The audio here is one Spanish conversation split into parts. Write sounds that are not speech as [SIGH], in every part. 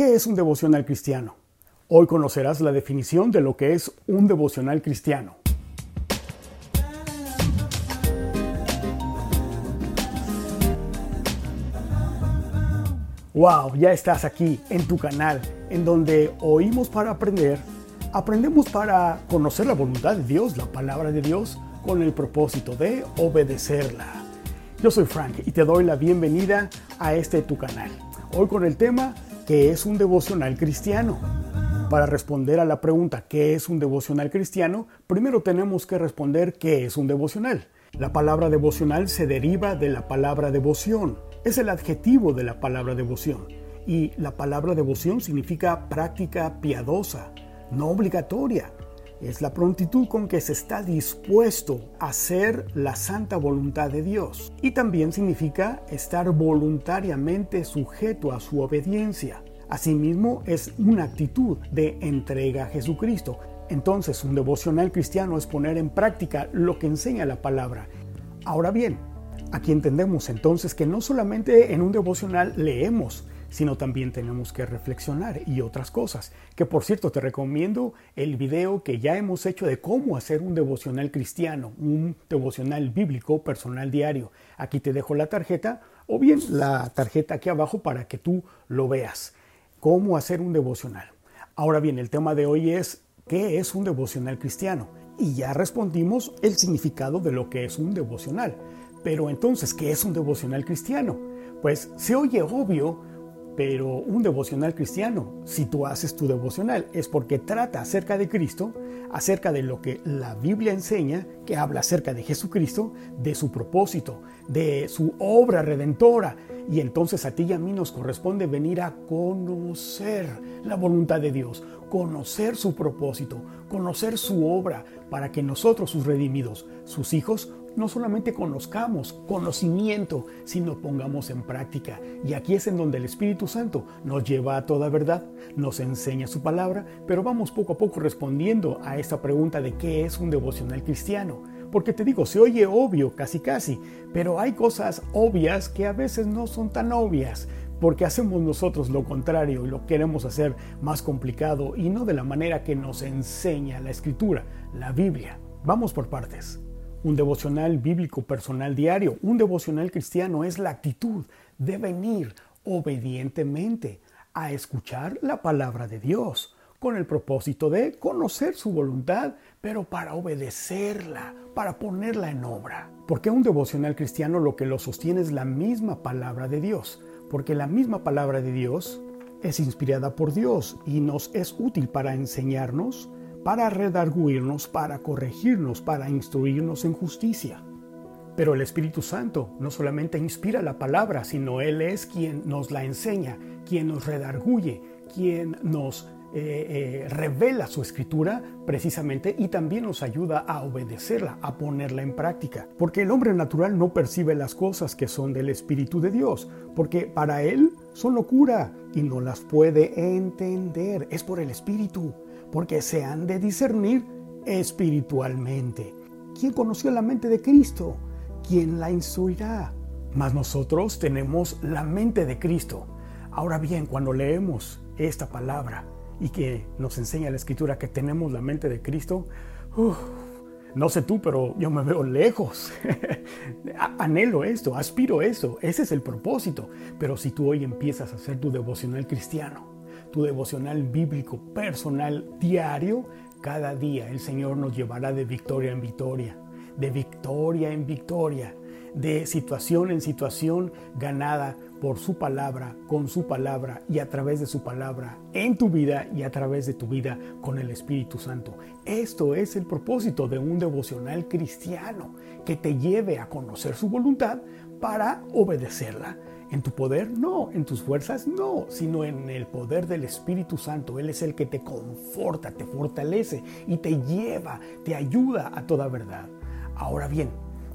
¿Qué es un devocional cristiano? Hoy conocerás la definición de lo que es un devocional cristiano. Wow, ya estás aquí en tu canal, en donde oímos para aprender, aprendemos para conocer la voluntad de Dios, la palabra de Dios, con el propósito de obedecerla. Yo soy Frank y te doy la bienvenida a este tu canal. Hoy con el tema ¿qué es un devocional cristiano? Para responder a la pregunta ¿qué es un devocional cristiano? Primero tenemos que responder ¿qué es un devocional? La palabra devocional se deriva de la palabra devoción. Es el adjetivo de la palabra devoción. Y la palabra devoción significa práctica piadosa, no obligatoria. Es la prontitud con que se está dispuesto a hacer la santa voluntad de Dios. Y también significa estar voluntariamente sujeto a su obediencia. Asimismo, es una actitud de entrega a Jesucristo. Entonces, un devocional cristiano es poner en práctica lo que enseña la palabra. Ahora bien, aquí entendemos entonces que no solamente en un devocional leemos, sino también tenemos que reflexionar y otras cosas. Que por cierto te recomiendo el video que ya hemos hecho de cómo hacer un devocional cristiano, un devocional bíblico personal diario. Aquí te dejo la tarjeta o bien la tarjeta aquí abajo para que tú lo veas cómo hacer un devocional. Ahora bien, el tema de hoy es ¿qué es un devocional cristiano? Y ya respondimos el significado de lo que es un devocional. Pero entonces, ¿qué es un devocional cristiano? Pues se oye obvio, pero un devocional cristiano, si tú haces tu devocional, es porque trata acerca de Cristo, acerca de lo que la Biblia enseña, que habla acerca de Jesucristo, de su propósito, de su obra redentora. Y entonces a ti y a mí nos corresponde venir a conocer la voluntad de Dios, conocer su propósito, conocer su obra, para que nosotros, sus redimidos, sus hijos, no solamente conozcamos conocimiento, sino pongamos en práctica. Y aquí es en donde el Espíritu Santo nos lleva a toda verdad, nos enseña su palabra, pero vamos poco a poco respondiendo a esta pregunta de qué es un devocional cristiano. Porque te digo, se oye obvio, casi casi, pero hay cosas obvias que a veces no son tan obvias, porque hacemos nosotros lo contrario y lo queremos hacer más complicado y no de la manera que nos enseña la Escritura, la Biblia. Vamos por partes. Un devocional bíblico personal diario, un devocional cristiano es la actitud de venir obedientemente a escuchar la palabra de Dios con el propósito de conocer su voluntad, pero para obedecerla, para ponerla en obra. Porque un devocional cristiano lo que lo sostiene es la misma palabra de Dios, porque la misma palabra de Dios es inspirada por Dios y nos es útil para enseñarnos, para redarguirnos, para corregirnos, para instruirnos en justicia. Pero el Espíritu Santo no solamente inspira la palabra, sino Él es quien nos la enseña, quien nos redarguye, quien nos eh, eh, revela su escritura precisamente y también nos ayuda a obedecerla, a ponerla en práctica. Porque el hombre natural no percibe las cosas que son del Espíritu de Dios, porque para él son locura y no las puede entender. Es por el Espíritu porque se han de discernir espiritualmente. ¿Quién conoció la mente de Cristo? ¿Quién la instruirá? Mas nosotros tenemos la mente de Cristo. Ahora bien, cuando leemos esta palabra y que nos enseña la escritura que tenemos la mente de Cristo, no sé tú, pero yo me veo lejos. [LAUGHS] Anhelo esto, aspiro esto, ese es el propósito. Pero si tú hoy empiezas a hacer tu devocional cristiano, tu devocional bíblico personal diario, cada día el Señor nos llevará de victoria en victoria, de victoria en victoria, de situación en situación ganada por su palabra, con su palabra y a través de su palabra en tu vida y a través de tu vida con el Espíritu Santo. Esto es el propósito de un devocional cristiano que te lleve a conocer su voluntad para obedecerla en tu poder, no. En tus fuerzas, no. Sino en el poder del Espíritu Santo. Él es el que te conforta, te fortalece y te lleva, te ayuda a toda verdad. Ahora bien,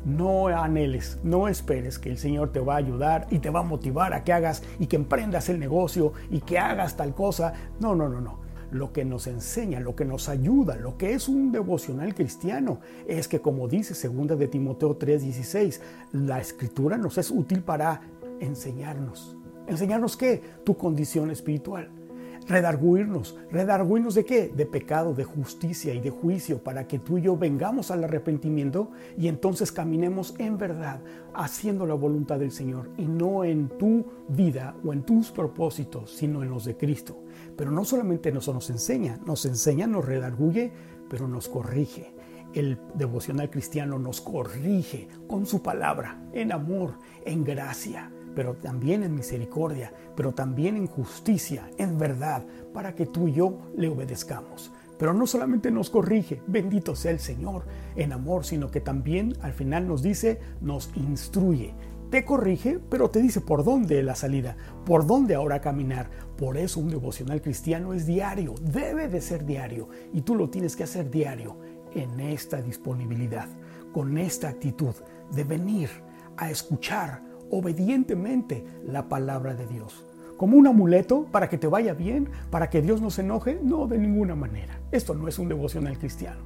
no anheles, no esperes que el Señor te va a ayudar y te va a motivar a que hagas y que emprendas el negocio y que hagas tal cosa. No, no, no, no. Lo que nos enseña, lo que nos ayuda, lo que es un devocional cristiano, es que como dice 2 de Timoteo 3:16, la escritura nos es útil para enseñarnos. ¿Enseñarnos qué? Tu condición espiritual. Redarguirnos. ¿Redarguirnos de qué? De pecado, de justicia y de juicio, para que tú y yo vengamos al arrepentimiento y entonces caminemos en verdad, haciendo la voluntad del Señor y no en tu vida o en tus propósitos, sino en los de Cristo. Pero no solamente eso nos enseña, nos enseña, nos redarguye, pero nos corrige. El devocional cristiano nos corrige con su palabra, en amor, en gracia pero también en misericordia, pero también en justicia, en verdad, para que tú y yo le obedezcamos. Pero no solamente nos corrige, bendito sea el Señor, en amor, sino que también al final nos dice, nos instruye. Te corrige, pero te dice por dónde la salida, por dónde ahora caminar. Por eso un devocional cristiano es diario, debe de ser diario, y tú lo tienes que hacer diario en esta disponibilidad, con esta actitud de venir a escuchar obedientemente la palabra de Dios. Como un amuleto para que te vaya bien, para que Dios no se enoje, no de ninguna manera. Esto no es un devocional cristiano.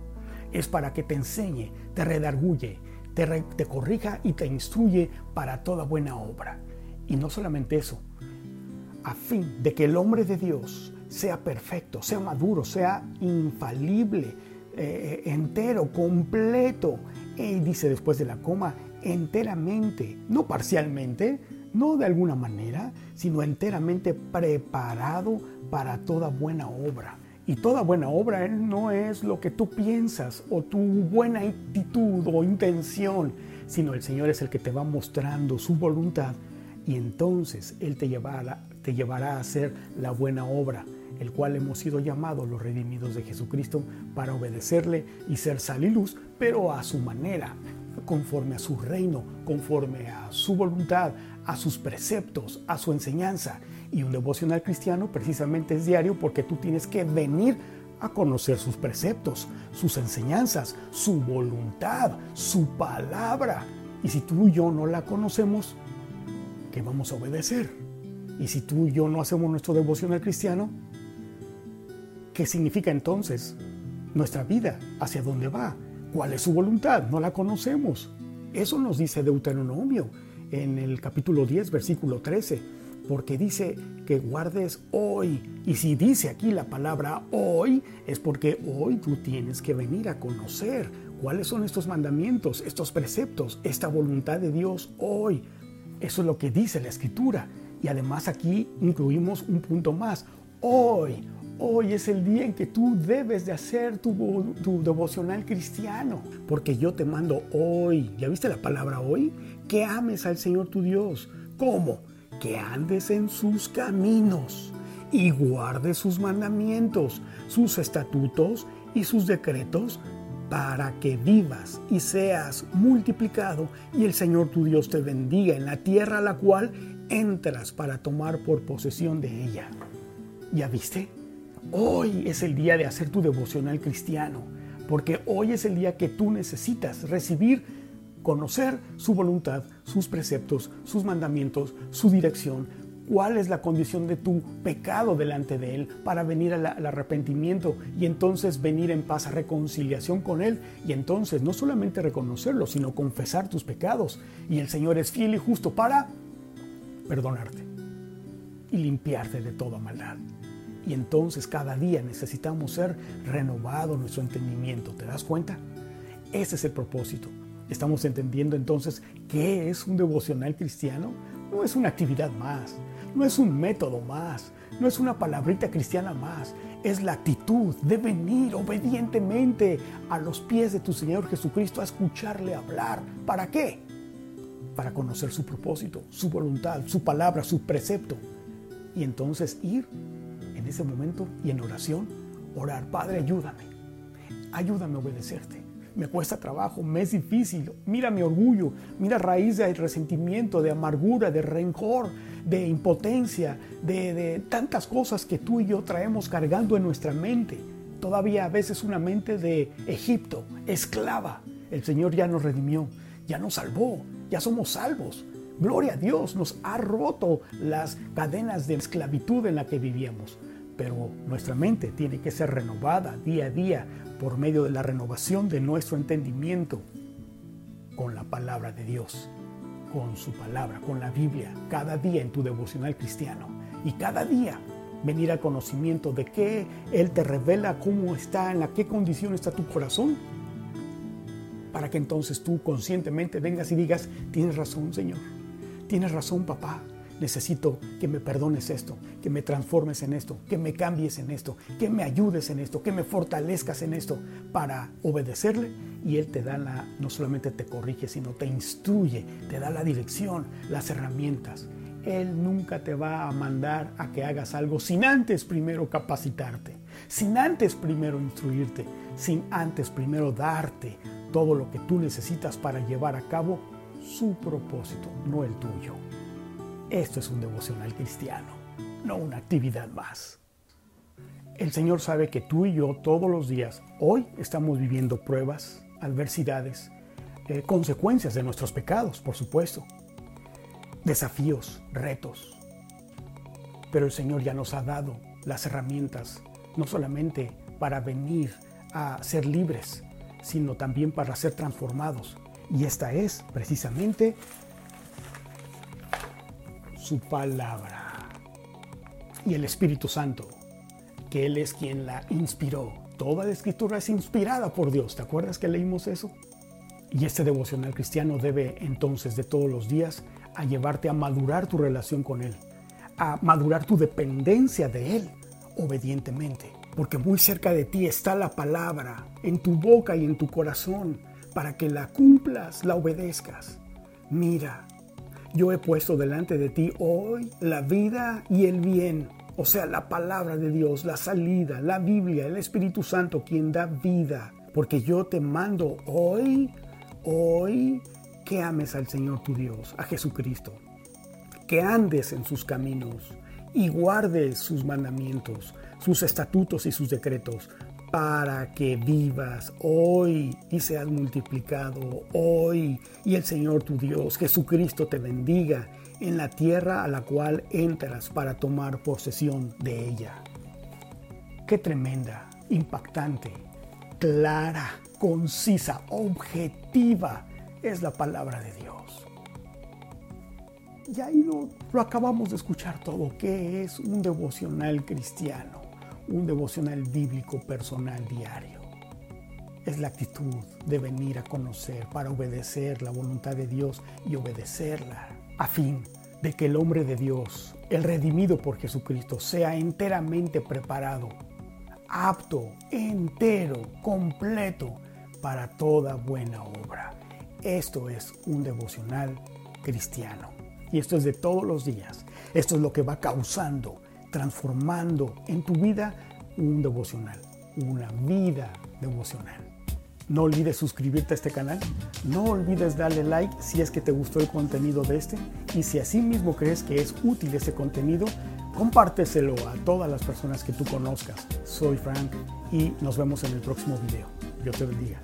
Es para que te enseñe, te redarguye, te, corrija y te instruye para toda buena obra. Y no solamente eso, a fin de que el hombre de Dios sea perfecto, sea maduro, sea infalible, eh, entero, completo. Y dice después de la coma, enteramente, no parcialmente, no de alguna manera, sino enteramente preparado para toda buena obra. Y toda buena obra no es lo que tú piensas o tu buena actitud o intención, sino el Señor es el que te va mostrando su voluntad y entonces Él te llevará, te llevará a hacer la buena obra, el cual hemos sido llamados los redimidos de Jesucristo para obedecerle y ser sal y luz, pero a su manera, conforme a su reino, conforme a su voluntad, a sus preceptos, a su enseñanza. Y un devocional cristiano precisamente es diario porque tú tienes que venir a conocer sus preceptos, sus enseñanzas, su voluntad, su palabra. Y si tú y yo no la conocemos, ¿qué vamos a obedecer? Y si tú y yo no hacemos nuestro devocional cristiano, ¿qué significa entonces nuestra vida? ¿Hacia dónde va? ¿Cuál es su voluntad? No la conocemos. Eso nos dice Deuteronomio en el capítulo 10, versículo 13, porque dice que guardes hoy. Y si dice aquí la palabra hoy, es porque hoy tú tienes que venir a conocer cuáles son estos mandamientos, estos preceptos, esta voluntad de Dios hoy. Eso es lo que dice la escritura. Y además aquí incluimos un punto más. Hoy, Hoy es el día en que tú debes de hacer tu, devocional cristiano, porque yo te mando hoy, ¿ya viste la palabra hoy? Que ames al Señor tu Dios. ¿Cómo? Que andes en sus caminos y guardes sus mandamientos, sus estatutos y sus decretos para que vivas y seas multiplicado y el Señor tu Dios te bendiga en la tierra a la cual entras para tomar por posesión de ella. ¿Ya viste? Hoy es el día de hacer tu devocional cristiano, porque hoy es el día que tú necesitas recibir, conocer su voluntad, sus preceptos, sus mandamientos, su dirección, cuál es la condición de tu pecado delante de Él para venir al, arrepentimiento y entonces venir en paz a reconciliación con Él y entonces no solamente reconocerlo, sino confesar tus pecados. Y el Señor es fiel y justo para perdonarte y limpiarte de toda maldad. Y entonces cada día necesitamos ser renovados nuestro entendimiento. ¿Te das cuenta? Ese es el propósito. Estamos entendiendo entonces qué es un devocional cristiano. No es una actividad más, no es un método más, no es una palabrita cristiana más. Es la actitud de venir obedientemente a los pies de tu Señor Jesucristo a escucharle hablar. ¿Para qué? Para conocer su propósito, su voluntad, su palabra, su precepto. Y entonces ir ese momento y en oración, orar, Padre, ayúdame, ayúdame a obedecerte. Me cuesta trabajo, me es difícil. Mira mi orgullo, mira raíz de resentimiento, de amargura, de rencor, de impotencia, de, de tantas cosas que tú y yo traemos cargando en nuestra mente. Todavía a veces una mente de Egipto, esclava. El Señor ya nos redimió, ya nos salvó, ya somos salvos. Gloria a Dios, nos ha roto las cadenas de esclavitud en la que vivíamos pero nuestra mente tiene que ser renovada día a día por medio de la renovación de nuestro entendimiento con la palabra de Dios, con su palabra, con la Biblia, cada día en tu devocional cristiano. Y cada día venir al conocimiento de que Él te revela cómo está, en la qué condición está tu corazón, para que entonces tú conscientemente vengas y digas, tienes razón Señor, tienes razón papá, necesito que me perdones esto, que me transformes en esto, que me cambies en esto, que me ayudes en esto, que me fortalezcas en esto para obedecerle y Él te da la, no solamente te corrige, sino te instruye, te da la dirección, las herramientas. Él nunca te va a mandar a que hagas algo sin antes primero capacitarte, sin antes primero instruirte, sin antes primero darte todo lo que tú necesitas para llevar a cabo su propósito, no el tuyo. Esto es un devocional cristiano, no una actividad más. El Señor sabe que tú y yo todos los días, hoy estamos viviendo pruebas, adversidades, eh, consecuencias de nuestros pecados, por supuesto, desafíos, retos. Pero el Señor ya nos ha dado las herramientas, no solamente para venir a ser libres, sino también para ser transformados. Y esta es precisamente su palabra. Y el Espíritu Santo, que Él es quien la inspiró. Toda la escritura es inspirada por Dios. ¿Te acuerdas que leímos eso? Y este devocional cristiano debe entonces de todos los días a llevarte a madurar tu relación con Él, a madurar tu dependencia de Él obedientemente. Porque muy cerca de ti está la palabra, en tu boca y en tu corazón, para que la cumplas, la obedezcas. Mira, yo he puesto delante de ti hoy la vida y el bien, o sea, la palabra de Dios, la salida, la Biblia, el Espíritu Santo, quien da vida. Porque yo te mando hoy, hoy, que ames al Señor tu Dios, a Jesucristo, que andes en sus caminos y guardes sus mandamientos, sus estatutos y sus decretos, para que vivas hoy y seas multiplicado hoy. Y el Señor tu Dios, Jesucristo, te bendiga en la tierra a la cual entras para tomar posesión de ella. Qué tremenda, impactante, clara, concisa, objetiva es la palabra de Dios. Y ahí lo, lo acabamos de escuchar todo, que es un devocional cristiano un devocional bíblico personal diario. Es la actitud de venir a conocer para obedecer la voluntad de Dios y obedecerla a fin de que el hombre de Dios, el redimido por Jesucristo, sea enteramente preparado, apto, entero, completo para toda buena obra. Esto es un devocional cristiano. Y esto es de todos los días. Esto es lo que va causando transformando en tu vida un devocional, una vida devocional. No olvides suscribirte a este canal, no olvides darle like si es que te gustó el contenido de este y si así mismo crees que es útil ese contenido, compárteselo a todas las personas que tú conozcas. Soy Frank y nos vemos en el próximo video. Dios te bendiga.